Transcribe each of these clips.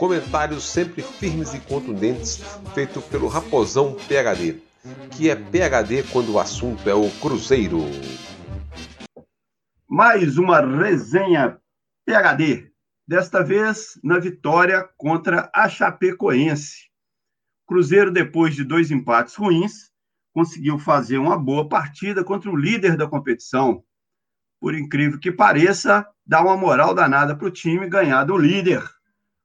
Comentários sempre firmes e contundentes, feito pelo Raposão PHD, que é PHD quando o assunto é o Cruzeiro. Mais uma resenha PHD, desta vez na vitória contra a Chapecoense. Cruzeiro, depois de dois empates ruins, conseguiu fazer uma boa partida contra o líder da competição. Por incrível que pareça, dá uma moral danada para o time ganhar do líder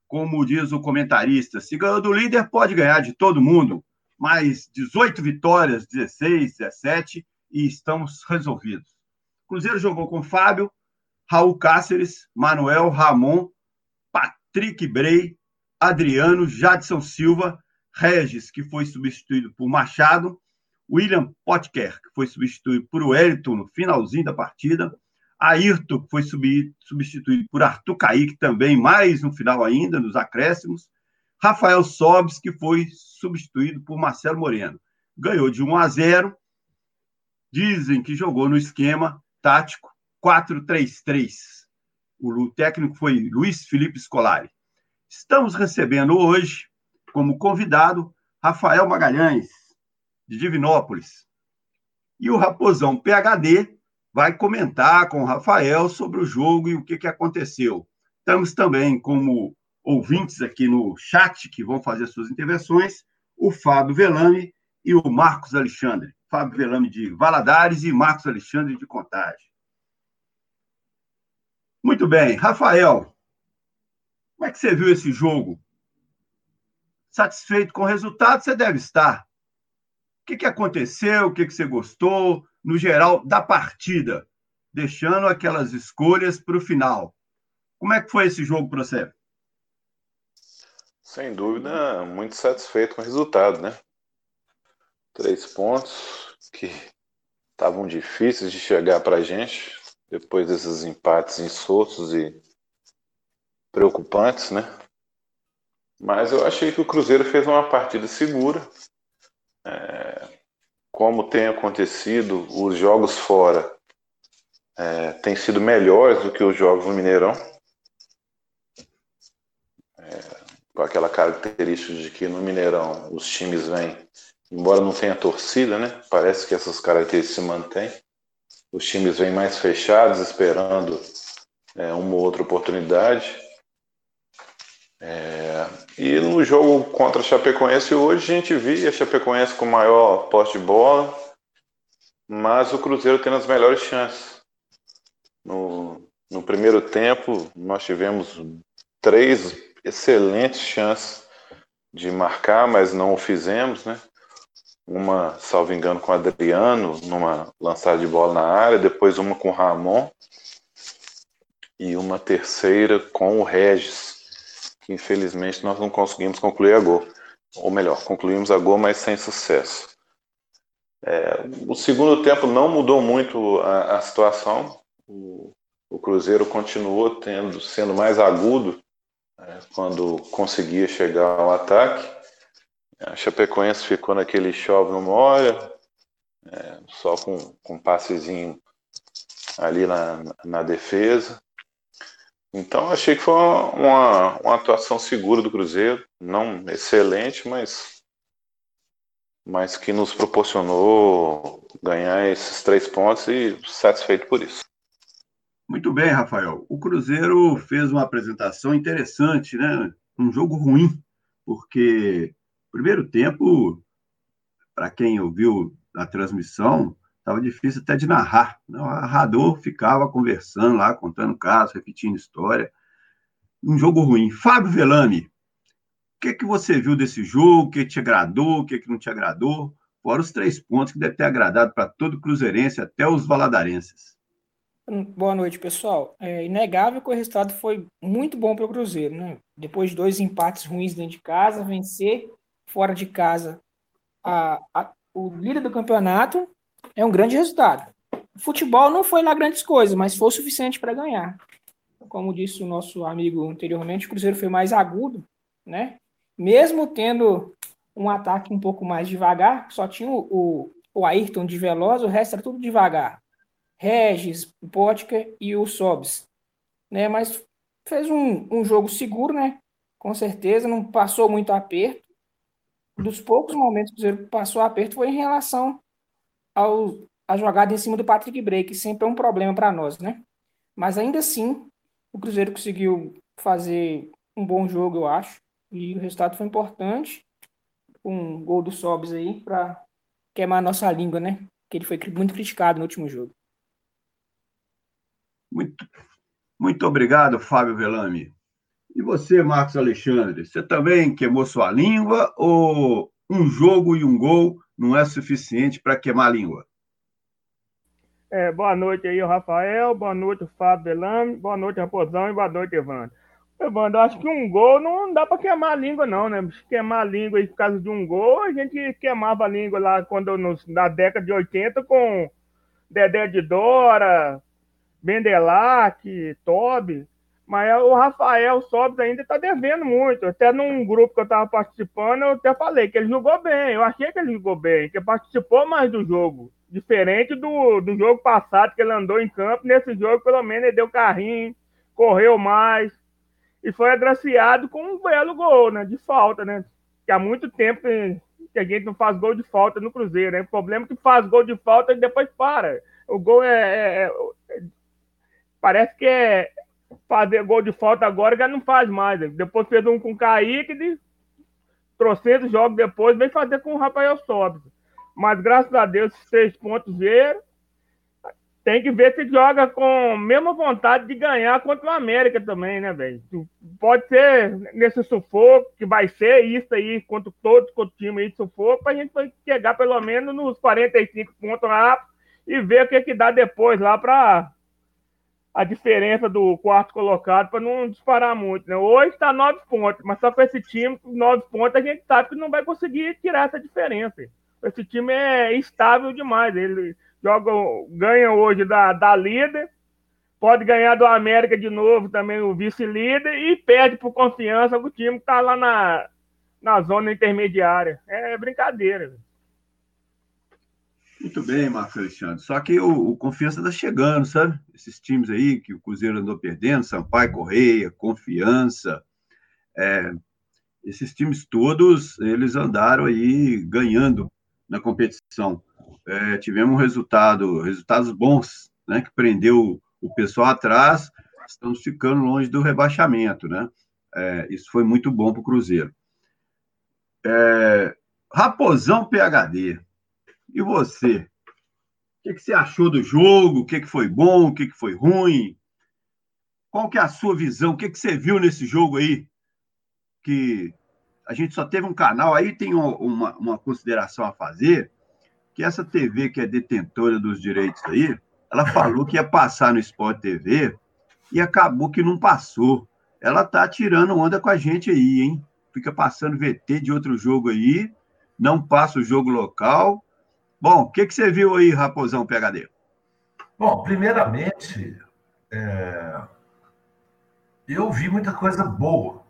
como diz o comentarista, se ganhou do líder, pode ganhar de todo mundo. Mais 18 vitórias, 16, 17 e estamos resolvidos. Cruzeiro jogou com Fábio, Raul Cáceres, Manuel Ramon, Patrick Brey, Adriano, Jadson Silva, Regis, que foi substituído por Machado, William Potker, que foi substituído por Wellington no finalzinho da partida, Ayrton foi substituído por Arthur Kaique também, mais no final ainda, nos acréscimos. Rafael Sobes, que foi substituído por Marcelo Moreno. Ganhou de 1 a 0. Dizem que jogou no esquema tático 4-3-3. O técnico foi Luiz Felipe Scolari. Estamos recebendo hoje, como convidado, Rafael Magalhães, de Divinópolis. E o Raposão PHD, vai comentar com o Rafael sobre o jogo e o que, que aconteceu. Estamos também como ouvintes aqui no chat que vão fazer suas intervenções, o Fábio Velame e o Marcos Alexandre. Fábio Velame de Valadares e Marcos Alexandre de Contagem. Muito bem, Rafael, como é que você viu esse jogo? Satisfeito com o resultado, você deve estar. O que, que aconteceu? O que, que você gostou? No geral, da partida, deixando aquelas escolhas para o final. Como é que foi esse jogo para você? Sem dúvida, muito satisfeito com o resultado, né? Três pontos que estavam difíceis de chegar para a gente depois desses empates insoltos e preocupantes, né? Mas eu achei que o Cruzeiro fez uma partida segura. É, como tem acontecido, os jogos fora é, têm sido melhores do que os jogos no Mineirão. É, com aquela característica de que no Mineirão os times vêm, embora não tenha torcida, né? Parece que essas características se mantêm. Os times vêm mais fechados, esperando é, uma ou outra oportunidade. É, e no jogo contra a Chapecoense hoje a gente via a Chapecoense com maior poste de bola, mas o Cruzeiro tendo as melhores chances. No, no primeiro tempo nós tivemos três excelentes chances de marcar, mas não o fizemos, né? Uma, salvo engano, com o Adriano, numa lançada de bola na área, depois uma com o Ramon e uma terceira com o Regis que infelizmente nós não conseguimos concluir a gol. Ou melhor, concluímos a gol, mas sem sucesso. É, o segundo tempo não mudou muito a, a situação. O, o, Cruzeiro continuou tendo, sendo mais agudo é, quando conseguia chegar ao ataque. A Chapecoense ficou naquele chove no molha, é, só com, com um passezinho ali na, na defesa. Então achei que foi uma, uma atuação segura do Cruzeiro, não excelente, mas, mas que nos proporcionou ganhar esses três pontos e satisfeito por isso. Muito bem, Rafael. O Cruzeiro fez uma apresentação interessante, né? Um jogo ruim, porque primeiro tempo, para quem ouviu a transmissão, estava difícil até de narrar. O narrador ficava conversando lá, contando casos, repetindo história. Um jogo ruim. Fábio Velame, o que, que você viu desse jogo? O que te agradou? O que, que não te agradou? Fora os três pontos que deve ter agradado para todo cruzeirense, até os valadarenses. Boa noite, pessoal. É inegável que o resultado foi muito bom para o Cruzeiro, né? Depois de dois empates ruins dentro de casa, vencer fora de casa, a, a, o líder do campeonato, é um grande resultado. O futebol não foi lá grandes coisas, mas foi o suficiente para ganhar. Como disse o nosso amigo anteriormente, o Cruzeiro foi mais agudo, né? Mesmo tendo um ataque um pouco mais devagar, só tinha o, o, o Ayrton de Veloz, o resto era tudo devagar. Regis, Potker e o Sobs. Né? Mas fez um, um jogo seguro, né? Com certeza, não passou muito aperto. Dos poucos momentos que o Cruzeiro passou aperto foi em relação ao, a jogada em cima do Patrick Bray, que sempre é um problema para nós, né? Mas ainda assim, o Cruzeiro conseguiu fazer um bom jogo, eu acho. E o resultado foi importante. Um gol do Sobs aí para queimar a nossa língua, né? Que ele foi muito criticado no último jogo. Muito, muito obrigado, Fábio Velame. E você, Marcos Alexandre, você também queimou sua língua ou um jogo e um gol não é suficiente para queimar a língua? É, boa noite aí, Rafael. Boa noite, Fábio Velame. Boa noite, Raposão. E boa noite, Evandro. Evandro, acho que um gol não dá para queimar a língua, não, né? Queimar a língua aí por causa de um gol, a gente queimava a língua lá quando, na década de 80 com Dedé de Dora, Bendelac, Toby, mas o Rafael Sobis ainda está devendo muito. Até num grupo que eu estava participando, eu até falei que ele jogou bem. Eu achei que ele jogou bem, que participou mais do jogo. Diferente do, do jogo passado, que ele andou em campo. Nesse jogo, pelo menos, ele deu carrinho, correu mais. E foi agraciado com um belo gol, né? De falta, né? Que há muito tempo que, que a gente não faz gol de falta no Cruzeiro, né? O problema é que faz gol de falta e depois para. O gol é, é, é parece que é fazer gol de falta agora já não faz mais. Depois fez um com o Kaique, de trocentos jogos depois, vem fazer com o Rafael Sobis. Mas graças a Deus, esses três pontos vieram. Tem que ver se joga com a mesma vontade de ganhar contra o América também, né, velho? Pode ser nesse sufoco, que vai ser isso aí, contra todos os times aí de sufoco, pra gente chegar pelo menos nos 45 pontos lá e ver o que, que dá depois lá para a diferença do quarto colocado para não disparar muito. Né? Hoje está nove pontos, mas só com esse time, nove pontos, a gente sabe que não vai conseguir tirar essa diferença. Esse time é estável demais. Ele joga, ganha hoje da, da líder, pode ganhar do América de novo, também o vice-líder, e perde por confiança o time que está lá na, na zona intermediária. É brincadeira. Muito bem, Marcos Alexandre. Só que o, o Confiança está chegando, sabe? Esses times aí que o Cruzeiro andou perdendo, Sampaio Correia, Confiança, é, esses times todos, eles andaram aí ganhando na competição. É, tivemos resultado, resultados bons, né? Que prendeu o pessoal atrás, estamos ficando longe do rebaixamento, né? É, isso foi muito bom para o Cruzeiro. É, Raposão PHD. E você? O que, que você achou do jogo? O que, que foi bom? O que, que foi ruim? Qual que é a sua visão? O que, que você viu nesse jogo aí? Que a gente só teve um canal, aí tem uma, uma consideração a fazer, que essa TV que é detentora dos direitos aí, ela falou que ia passar no Sport TV e acabou que não passou. Ela tá tirando onda com a gente aí, hein? Fica passando VT de outro jogo aí, não passa o jogo local, Bom, o que, que você viu aí, Raposão PHD? Bom, primeiramente, é... eu vi muita coisa boa.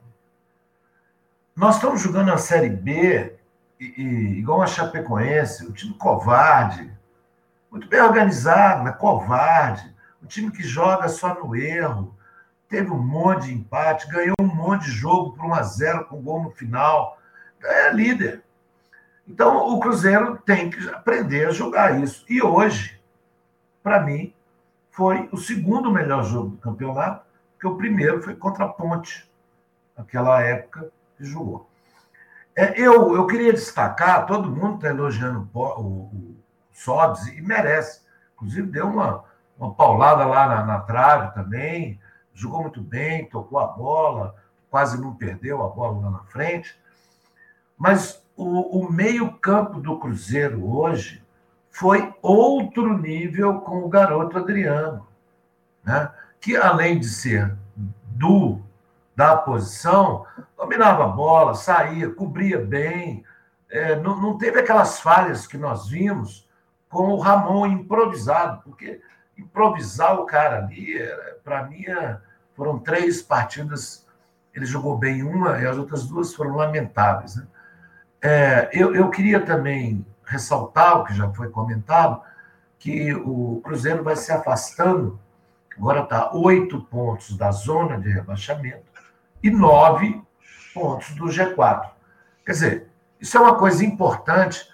Nós estamos jogando a Série B, e, e, igual a Chapecoense, o time covarde, muito bem organizado, mas covarde, o time que joga só no erro, teve um monte de empate, ganhou um monte de jogo por 1 a 0 com gol no final, é líder. Então, o Cruzeiro tem que aprender a jogar isso. E hoje, para mim, foi o segundo melhor jogo do campeonato, porque o primeiro foi contra a Ponte, naquela época que jogou. É, eu, eu queria destacar, todo mundo está elogiando o, o, o Sobs e merece. Inclusive, deu uma, uma paulada lá na, na trave também, jogou muito bem, tocou a bola, quase não perdeu a bola lá na frente. Mas o, o meio-campo do Cruzeiro hoje foi outro nível com o garoto Adriano, né? que além de ser do da posição, dominava a bola, saía, cobria bem, é, não, não teve aquelas falhas que nós vimos com o Ramon improvisado, porque improvisar o cara ali, para mim, é, foram três partidas, ele jogou bem uma e as outras duas foram lamentáveis. Né? É, eu, eu queria também ressaltar o que já foi comentado, que o Cruzeiro vai se afastando, agora está oito pontos da zona de rebaixamento e nove pontos do G4. Quer dizer, isso é uma coisa importante,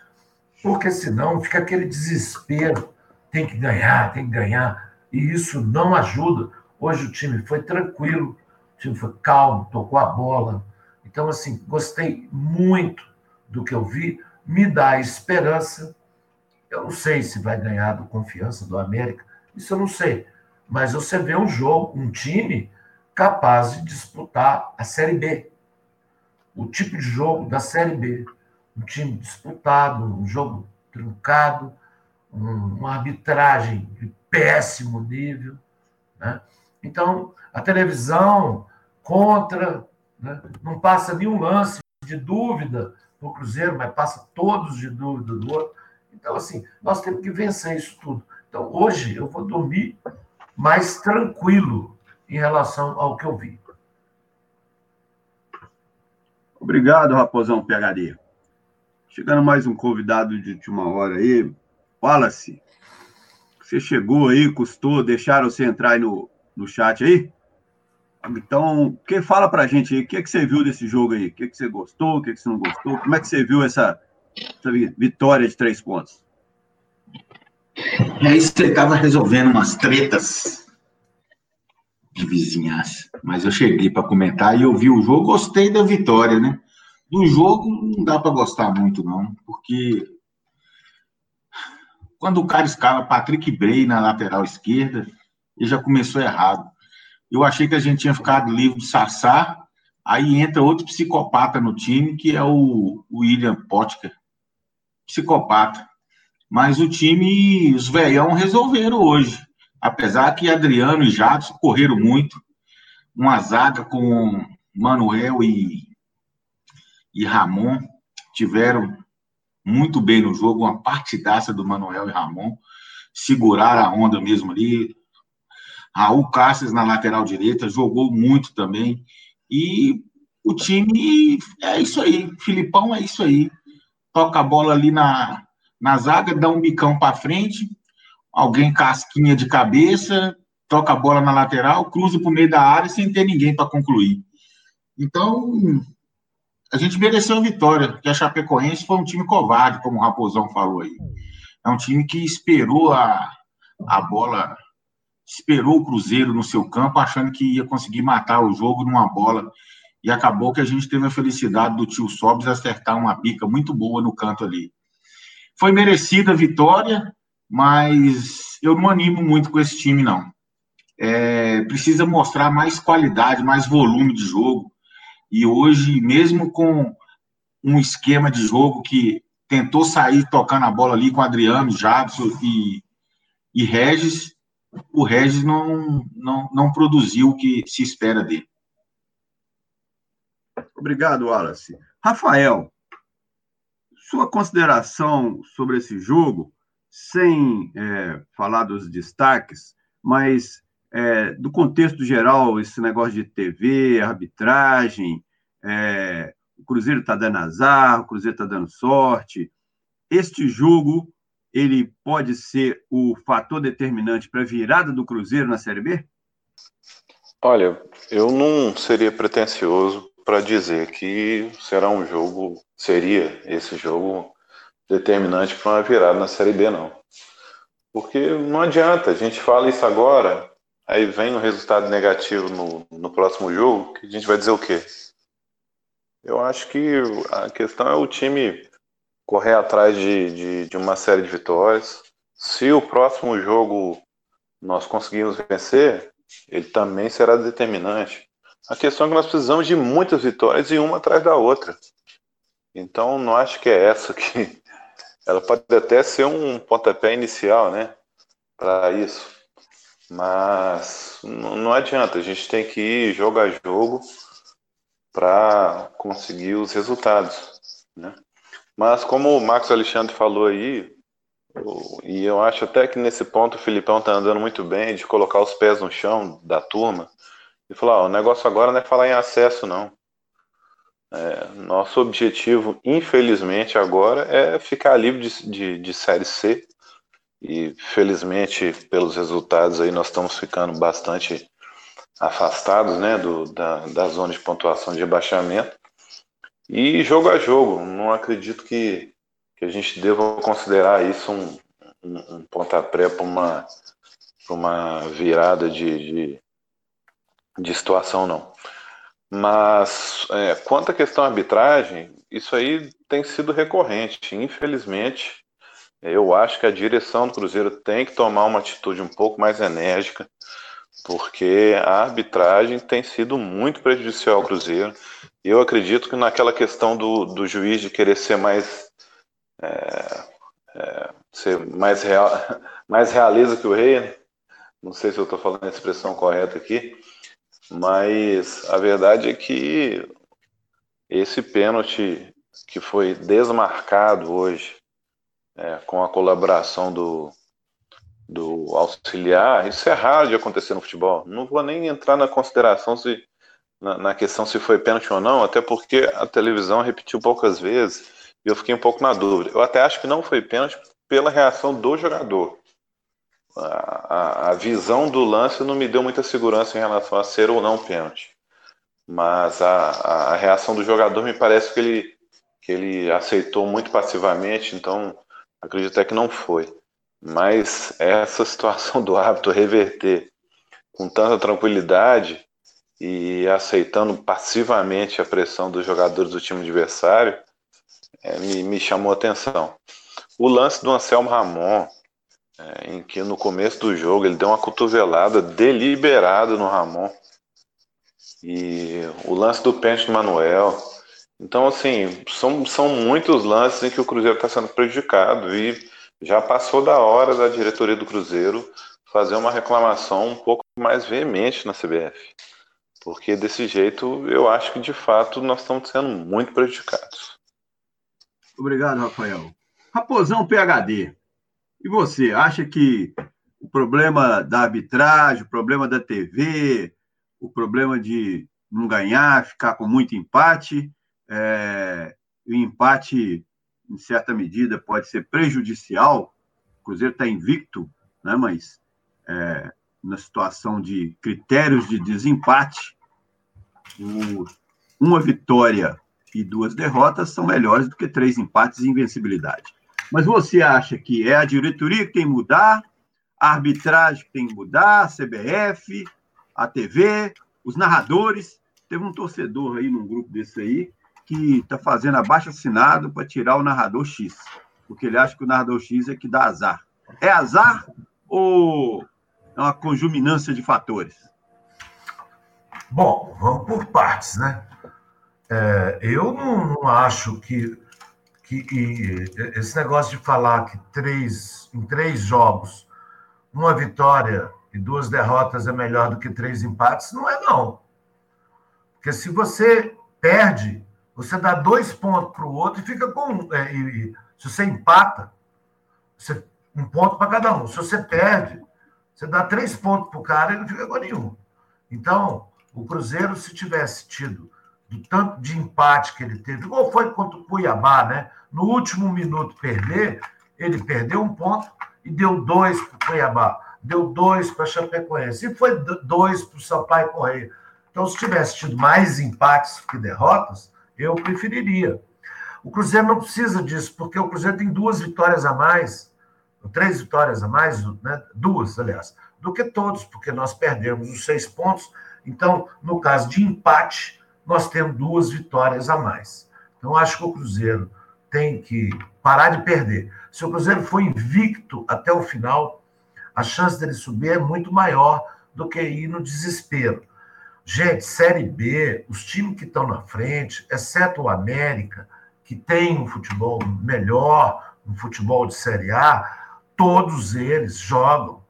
porque senão fica aquele desespero, tem que ganhar, tem que ganhar, e isso não ajuda. Hoje o time foi tranquilo, o time foi calmo, tocou a bola. Então, assim, gostei muito do que eu vi, me dá esperança. Eu não sei se vai ganhar do confiança do América, isso eu não sei. Mas você vê um jogo, um time capaz de disputar a Série B. O tipo de jogo da Série B. Um time disputado, um jogo truncado, um, uma arbitragem de péssimo nível. Né? Então, a televisão contra, né? não passa nenhum lance de dúvida no Cruzeiro, mas passa todos de dúvida do outro. Então, assim, nós temos que vencer isso tudo. Então, hoje eu vou dormir mais tranquilo em relação ao que eu vi. Obrigado, Raposão PHD. Chegando mais um convidado de última hora aí. Wallace, você chegou aí, custou, deixaram você entrar aí no, no chat aí? Então, quem fala pra gente aí, o que, é que você viu desse jogo aí? O que, é que você gostou, o que, é que você não gostou? Como é que você viu essa, essa vitória de três pontos? É isso, você estava resolvendo umas tretas de vizinhança, mas eu cheguei para comentar e eu vi o jogo, gostei da vitória, né? Do jogo não dá para gostar muito, não, porque quando o cara escala Patrick Bray na lateral esquerda, ele já começou errado. Eu achei que a gente tinha ficado livre de Sassá, aí entra outro psicopata no time, que é o William Potker. Psicopata. Mas o time, os velhão resolveram hoje. Apesar que Adriano e Jadson correram muito. Uma zaga com Manuel e, e Ramon tiveram muito bem no jogo, uma partidaça do Manuel e Ramon. Seguraram a onda mesmo ali, Raul Cáceres na lateral direita, jogou muito também. E o time é isso aí. Filipão é isso aí. Toca a bola ali na, na zaga, dá um bicão para frente, alguém casquinha de cabeça, toca a bola na lateral, cruza para o meio da área sem ter ninguém para concluir. Então, a gente mereceu a vitória, porque a Chapecoense foi um time covarde, como o Raposão falou aí. É um time que esperou a, a bola esperou o Cruzeiro no seu campo, achando que ia conseguir matar o jogo numa bola. E acabou que a gente teve a felicidade do tio Sobes acertar uma pica muito boa no canto ali. Foi merecida a vitória, mas eu não animo muito com esse time, não. É, precisa mostrar mais qualidade, mais volume de jogo. E hoje, mesmo com um esquema de jogo que tentou sair tocando a bola ali com Adriano, Jadson e, e Regis, o Regis não, não, não produziu o que se espera dele. Obrigado, Wallace. Rafael, sua consideração sobre esse jogo, sem é, falar dos destaques, mas é, do contexto geral, esse negócio de TV, arbitragem, é, o Cruzeiro está dando azar, o Cruzeiro está dando sorte. Este jogo ele pode ser o fator determinante para a virada do Cruzeiro na Série B? Olha, eu não seria pretensioso para dizer que será um jogo, seria esse jogo determinante para uma virada na Série B, não. Porque não adianta, a gente fala isso agora, aí vem um resultado negativo no, no próximo jogo, que a gente vai dizer o quê? Eu acho que a questão é o time correr atrás de, de, de uma série de vitórias. Se o próximo jogo nós conseguirmos vencer, ele também será determinante. A questão é que nós precisamos de muitas vitórias e uma atrás da outra. Então, não acho que é essa que. Ela pode até ser um pontapé inicial, né? Para isso. Mas não adianta, a gente tem que ir jogo a jogo para conseguir os resultados. Né? Mas como o Marcos Alexandre falou aí, e eu acho até que nesse ponto o Filipão tá andando muito bem de colocar os pés no chão da turma e falar, o negócio agora não é falar em acesso, não. É, nosso objetivo, infelizmente, agora é ficar livre de, de, de Série C. E felizmente, pelos resultados aí, nós estamos ficando bastante afastados né, do, da, da zona de pontuação de rebaixamento. E jogo a jogo, não acredito que, que a gente deva considerar isso um, um, um pontapé para uma, uma virada de, de, de situação, não. Mas é, quanto à questão arbitragem, isso aí tem sido recorrente. Infelizmente, eu acho que a direção do Cruzeiro tem que tomar uma atitude um pouco mais enérgica, porque a arbitragem tem sido muito prejudicial ao Cruzeiro. Eu acredito que naquela questão do, do juiz de querer ser mais é, é, ser mais real, mais realeza que o rei, né? não sei se eu estou falando a expressão correta aqui, mas a verdade é que esse pênalti que foi desmarcado hoje, é, com a colaboração do, do auxiliar, isso é raro de acontecer no futebol. Não vou nem entrar na consideração se na, na questão se foi pênalti ou não, até porque a televisão repetiu poucas vezes e eu fiquei um pouco na dúvida. Eu até acho que não foi pênalti pela reação do jogador a, a, visão do lance não me deu muita segurança em relação a ser ou não pênalti. Mas a, a, reação do jogador me parece que ele, que ele aceitou muito passivamente, então acredito até que não foi. Mas essa situação do hábito reverter com tanta tranquilidade e aceitando passivamente a pressão dos jogadores do time adversário é, me, me chamou a atenção. O lance do Anselmo Ramon, é, em que no começo do jogo ele deu uma cotovelada deliberada no Ramon. E o lance do pênalti do Manuel. Então, assim, são, são muitos lances em que o Cruzeiro está sendo prejudicado. E já passou da hora da diretoria do Cruzeiro fazer uma reclamação um pouco mais veemente na CBF. Porque desse jeito eu acho que de fato nós estamos sendo muito prejudicados. Obrigado, Rafael. Raposão PHD. E você, acha que o problema da arbitragem, o problema da TV, o problema de não ganhar, ficar com muito empate, é, o empate, em certa medida, pode ser prejudicial. O Cruzeiro está invicto, né, mas é, na situação de critérios de desempate, uma vitória e duas derrotas são melhores do que três empates e invencibilidade. Mas você acha que é a diretoria que tem que mudar, a arbitragem que tem que mudar, a CBF, a TV, os narradores? Teve um torcedor aí num grupo desse aí que está fazendo abaixo assinado para tirar o narrador X, porque ele acha que o narrador X é que dá azar. É azar ou é uma conjuminância de fatores? Bom, vamos por partes, né? É, eu não, não, acho que que, esse negócio de falar que três, em três jogos, uma vitória e duas derrotas é melhor do que três empates, não é não. Porque se você perde, você dá dois pontos para o outro e fica com. É, e, se você empata, você, um ponto para cada um. Se você perde, você dá três pontos para o cara e não fica com nenhum. Então, o Cruzeiro, se tivesse tido do tanto de empate que ele teve, igual foi contra o Cuiabá, né? no último minuto perder, ele perdeu um ponto e deu dois para o Cuiabá, deu dois para Chapecoense, e foi dois para o Sampaio Correia. Então, se tivesse tido mais empates que derrotas, eu preferiria. O Cruzeiro não precisa disso, porque o Cruzeiro tem duas vitórias a mais, três vitórias a mais, né? duas, aliás, do que todos, porque nós perdemos os seis pontos. Então, no caso de empate, nós temos duas vitórias a mais. Então, acho que o Cruzeiro tem que parar de perder. Se o Cruzeiro for invicto até o final, a chance dele subir é muito maior do que ir no desespero. Gente, Série B, os times que estão na frente, exceto o América, que tem um futebol melhor, um futebol de Série A, todos eles jogam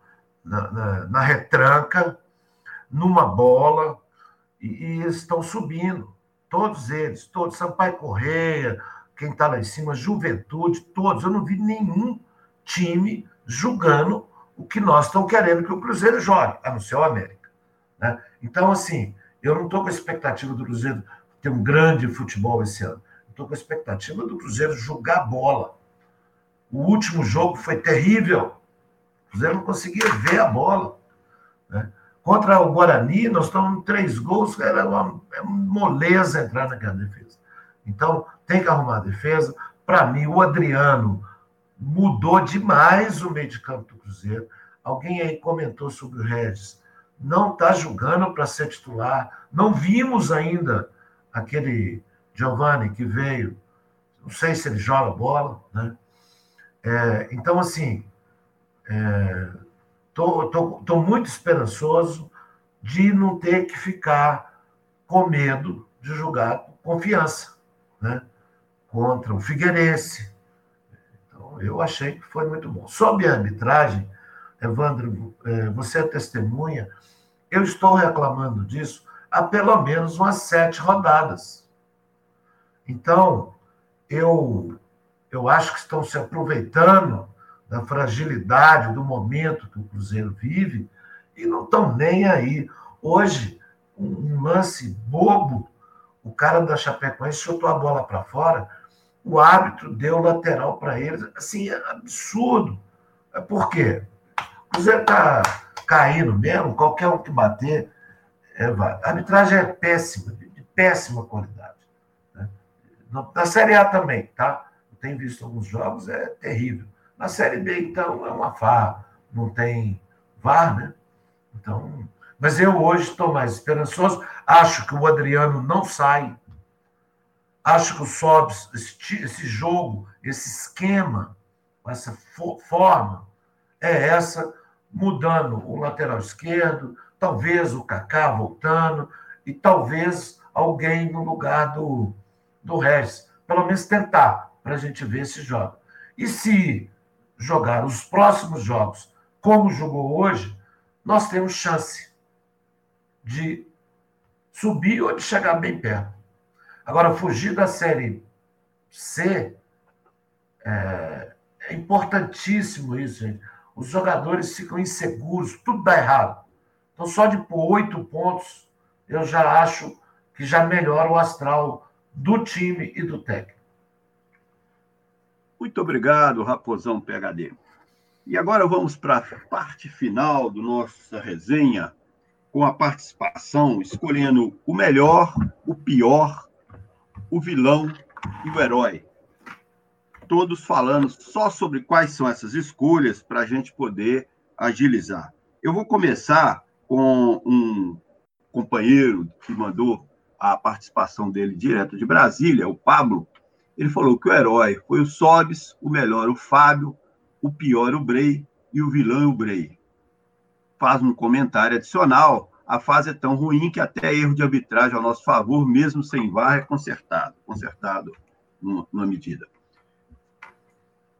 na, na, na retranca, numa bola, e, e estão subindo. Todos eles, todos. Sampaio Correia, quem está lá em cima, Juventude, todos. Eu não vi nenhum time julgando o que nós estamos querendo que o Cruzeiro jogue, a não ser o América. Né? Então, assim, eu não estou com a expectativa do Cruzeiro ter um grande futebol esse ano. Estou com a expectativa do Cruzeiro jogar bola. O último jogo foi terrível. O Cruzeiro não conseguia ver a bola. Né? Contra o Guarani, nós em três gols, era uma, é uma moleza entrar naquela defesa. Então, tem que arrumar a defesa. Para mim, o Adriano mudou demais o meio de campo do Cruzeiro. Alguém aí comentou sobre o Regis. Não está jogando para ser titular. Não vimos ainda aquele Giovanni que veio. Não sei se ele joga bola, né? É, então, assim, estou é, muito esperançoso de não ter que ficar com medo de com confiança, né? Contra o Figueirense, eu achei que foi muito bom. Sobre a arbitragem, Evandro, é, você é testemunha, eu estou reclamando disso há pelo menos umas sete rodadas. Então, eu, eu acho que estão se aproveitando da fragilidade do momento que o Cruzeiro vive e não estão nem aí. Hoje, um lance bobo, o cara da Chapecoense chutou a bola para fora, o árbitro deu lateral para eles. Assim, é absurdo. É por quê? O Cruzeiro está caindo mesmo, qualquer um que bater. É. A arbitragem é péssima, de péssima qualidade. Né? Na Série A também, tá? Tenho visto alguns jogos, é terrível. Na Série B, então, é uma farra, não tem VAR, né? Então, mas eu hoje estou mais esperançoso. Acho que o Adriano não sai Acho que o Sobs, esse jogo, esse esquema, essa forma, é essa, mudando o lateral esquerdo, talvez o Kaká voltando, e talvez alguém no lugar do, do Regis. Pelo menos tentar, para a gente ver se joga. E se jogar os próximos jogos como jogou hoje, nós temos chance de subir ou de chegar bem perto. Agora, fugir da Série C é, é importantíssimo isso, gente. Os jogadores ficam inseguros, tudo dá errado. Então, só de pôr oito pontos, eu já acho que já melhora o astral do time e do técnico. Muito obrigado, Raposão PHD. E agora vamos para a parte final do nossa resenha, com a participação, escolhendo o melhor, o pior o vilão e o herói. Todos falando só sobre quais são essas escolhas para a gente poder agilizar. Eu vou começar com um companheiro que mandou a participação dele direto de Brasília, o Pablo. Ele falou que o herói foi o Sobes, o melhor o Fábio, o pior o Brei e o vilão o Brei. Faz um comentário adicional a fase é tão ruim que até erro de arbitragem ao nosso favor, mesmo sem VAR, é consertado, consertado numa medida.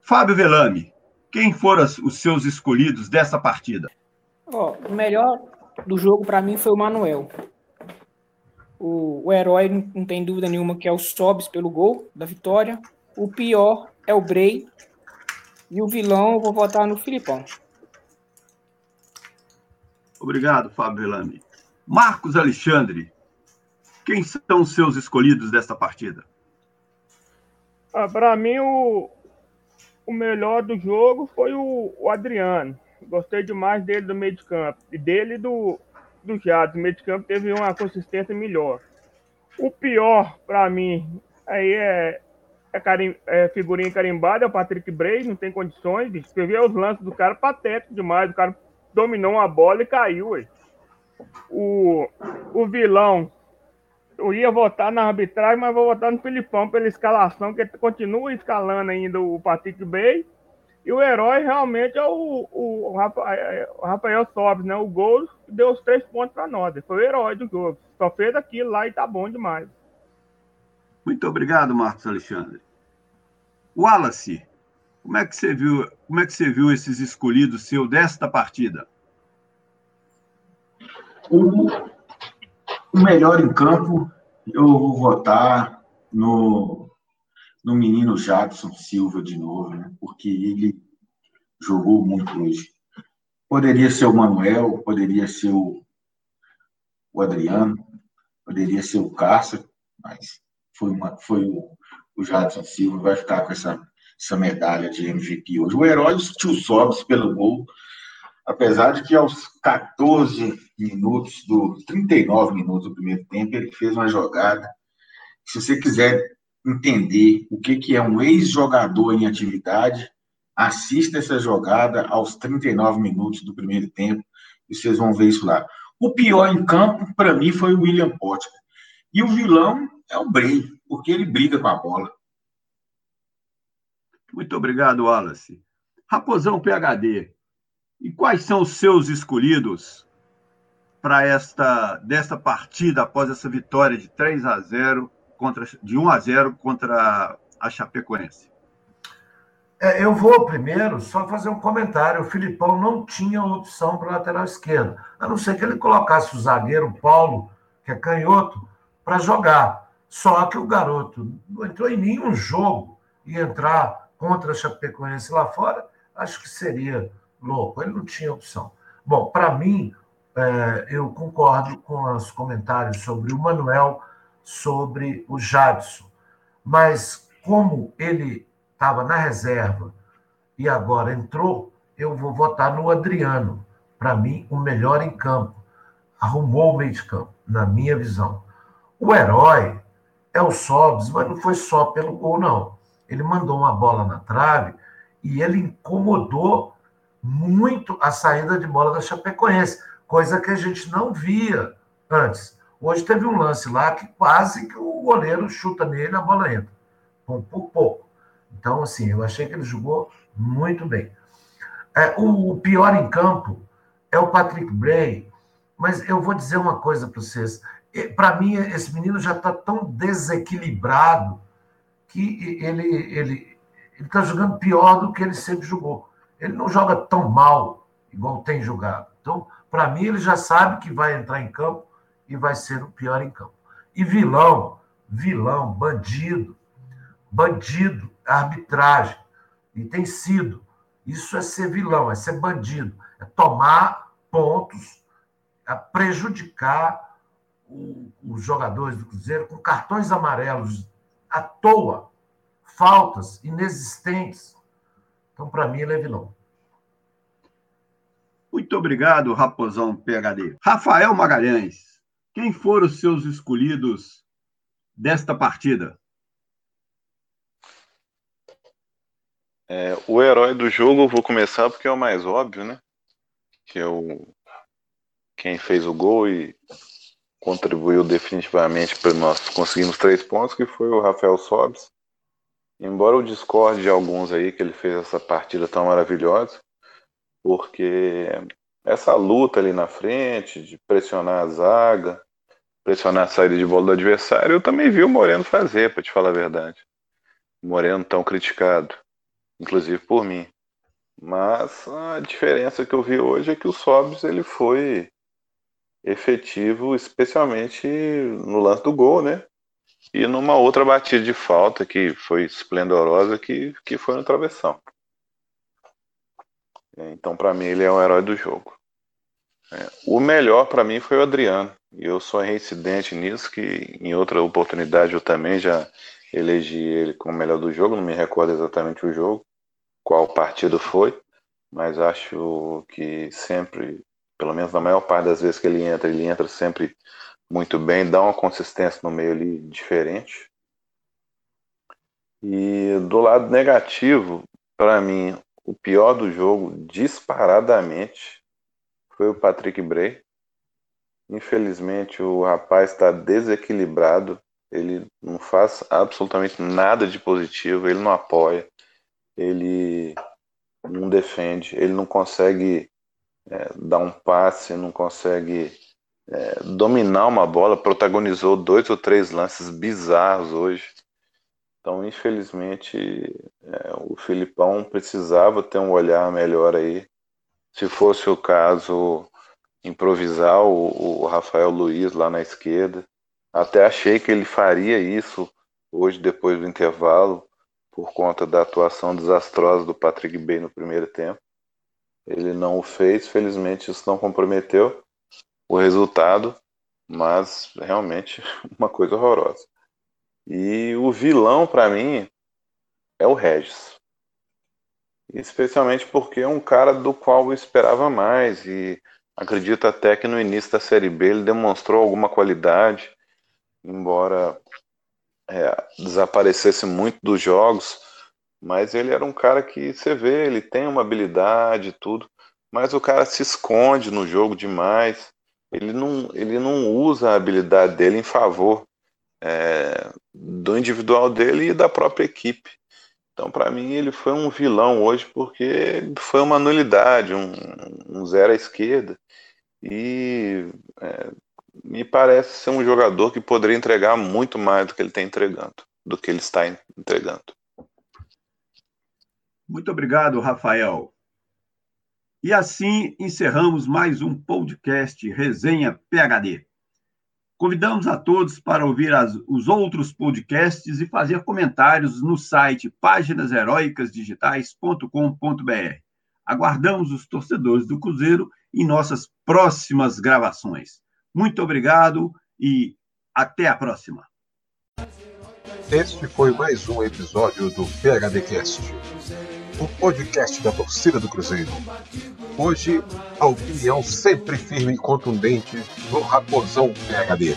Fábio Velame, quem foram os seus escolhidos dessa partida? Oh, o melhor do jogo para mim foi o Manuel. O, o herói não tem dúvida nenhuma que é o Sobs pelo gol da vitória. O pior é o Brei. E o vilão eu vou votar no Filipão. Obrigado, Fábio Velame. Marcos Alexandre, quem são os seus escolhidos desta partida? Ah, Para mim, o, o melhor do jogo foi o, o, Adriano. Gostei demais dele do meio de campo. E dele do, do Jado. O meio de campo teve uma consistência melhor. O pior, para mim, aí é, é, carim, é figurinha carimbada, é o Patrick Bray, não tem condições. Você vê os lances do cara patético demais. O cara dominou uma bola e caiu. O, o vilão, eu ia votar na arbitragem, mas vou votar no Filipão pela escalação, que continua escalando ainda o Patrick Bay. E o herói realmente é o, o, Rafael, é, o Rafael Sobres, né? O gol deu os três pontos para nós. Ele foi o herói do jogo. Só fez aquilo lá e tá bom demais. Muito obrigado, Marcos Alexandre. Wallace, como é que você viu, como é que você viu esses escolhidos seu desta partida? O, o melhor em campo, eu vou votar no no menino Jadson Silva de novo, né? porque ele jogou muito hoje. Poderia ser o Manuel, poderia ser o, o Adriano, poderia ser o Cárcer, mas foi, uma, foi o, o Jadson Silva, vai ficar com essa, essa medalha de MVP hoje. O herói, tio Sobs pelo gol, apesar de que aos 14 minutos, do 39 minutos do primeiro tempo, ele fez uma jogada. Se você quiser entender o que, que é um ex-jogador em atividade, assista essa jogada aos 39 minutos do primeiro tempo e vocês vão ver isso lá. O pior em campo, para mim, foi o William Potter. E o vilão é o Bray, porque ele briga com a bola. Muito obrigado, Wallace. Raposão PHD, e quais são os seus escolhidos para esta desta partida após essa vitória de 3 a 0 contra de 1 a 0 contra a Chapecoense? É, eu vou primeiro só fazer um comentário. O Filipão não tinha opção para lateral esquerdo, a não ser que ele colocasse o zagueiro Paulo, que é canhoto, para jogar. Só que o garoto não entrou em nenhum jogo e entrar contra a Chapecoense lá fora, acho que seria louco. Ele não tinha opção. Bom, para mim, é, eu concordo com os comentários sobre o Manuel, sobre o Jadson. Mas como ele estava na reserva e agora entrou, eu vou votar no Adriano. Para mim, o melhor em campo. Arrumou o meio de campo, na minha visão. O herói é o Sobs, mas não foi só pelo gol, não. Ele mandou uma bola na trave e ele incomodou muito a saída de bola da Chapecoense, coisa que a gente não via antes. Hoje teve um lance lá que quase que o goleiro chuta nele, a bola entra. Por, pouco. Então, assim, eu achei que ele jogou muito bem. É, o, o, pior em campo é o Patrick Bray, mas eu vou dizer uma coisa para vocês. Para mim, esse menino já está tão desequilibrado que ele ele está jogando pior do que ele sempre jogou. Ele não joga tão mal igual tem jogado. Então, para mim, ele já sabe que vai entrar em campo e vai ser o pior em campo. E vilão, vilão, bandido, bandido, arbitragem. E tem sido. Isso é ser vilão, é ser bandido, é tomar pontos, é prejudicar o, os jogadores do Cruzeiro com cartões amarelos à toa, faltas inexistentes. Então, para mim, ele é vilão. Muito obrigado, Raposão PHD. Rafael Magalhães, quem foram os seus escolhidos desta partida? É, o herói do jogo eu vou começar porque é o mais óbvio, né? Que é o quem fez o gol e contribuiu definitivamente para nós conseguirmos três pontos, que foi o Rafael Sobes. Embora eu discorde de alguns aí que ele fez essa partida tão maravilhosa, porque essa luta ali na frente, de pressionar a zaga, pressionar a saída de bola do adversário, eu também vi o Moreno fazer, para te falar a verdade. Moreno tão criticado, inclusive por mim. Mas a diferença que eu vi hoje é que o Sobs ele foi efetivo, especialmente no lance do gol, né? e numa outra batida de falta que foi esplendorosa, que, que foi no travessão. Então, para mim, ele é o herói do jogo. É, o melhor para mim foi o Adriano. E eu sou reincidente nisso, que em outra oportunidade eu também já elegi ele como melhor do jogo. Não me recordo exatamente o jogo, qual partido foi, mas acho que sempre, pelo menos na maior parte das vezes que ele entra, ele entra sempre muito bem, dá uma consistência no meio ali diferente. E do lado negativo, para mim, o pior do jogo, disparadamente, foi o Patrick Bray. Infelizmente, o rapaz está desequilibrado. Ele não faz absolutamente nada de positivo. Ele não apoia. Ele não defende. Ele não consegue é, dar um passe. Não consegue é, dominar uma bola, protagonizou dois ou três lances bizarros hoje. Então, infelizmente, é, o Filipão precisava ter um olhar melhor aí. Se fosse o caso, improvisar o, o Rafael Luiz lá na esquerda. Até achei que ele faria isso hoje, depois do intervalo, por conta da atuação desastrosa do Patrick Bay no primeiro tempo. Ele não o fez, felizmente isso não comprometeu o resultado, mas realmente uma coisa horrorosa. E o vilão para mim é o Regis. Especialmente porque é um cara do qual eu esperava mais e acredito até que no início da Série B ele demonstrou alguma qualidade, embora é, desaparecesse muito dos jogos, mas ele era um cara que você vê, ele tem uma habilidade e tudo, mas o cara se esconde no jogo demais, ele não, ele não usa a habilidade dele em favor é, do individual dele e da própria equipe. Então, para mim, ele foi um vilão hoje porque foi uma nulidade, um, um zero à esquerda. E é, me parece ser um jogador que poderia entregar muito mais do que ele está entregando, do que ele está entregando. Muito obrigado, Rafael. E assim encerramos mais um podcast Resenha PHD. Convidamos a todos para ouvir as, os outros podcasts e fazer comentários no site páginasheroicasdigitais.com.br. Aguardamos os torcedores do Cruzeiro em nossas próximas gravações. Muito obrigado e até a próxima. Este foi mais um episódio do PHDcast, o podcast da torcida do Cruzeiro. Hoje, a opinião sempre firme e contundente do Raposão PHD.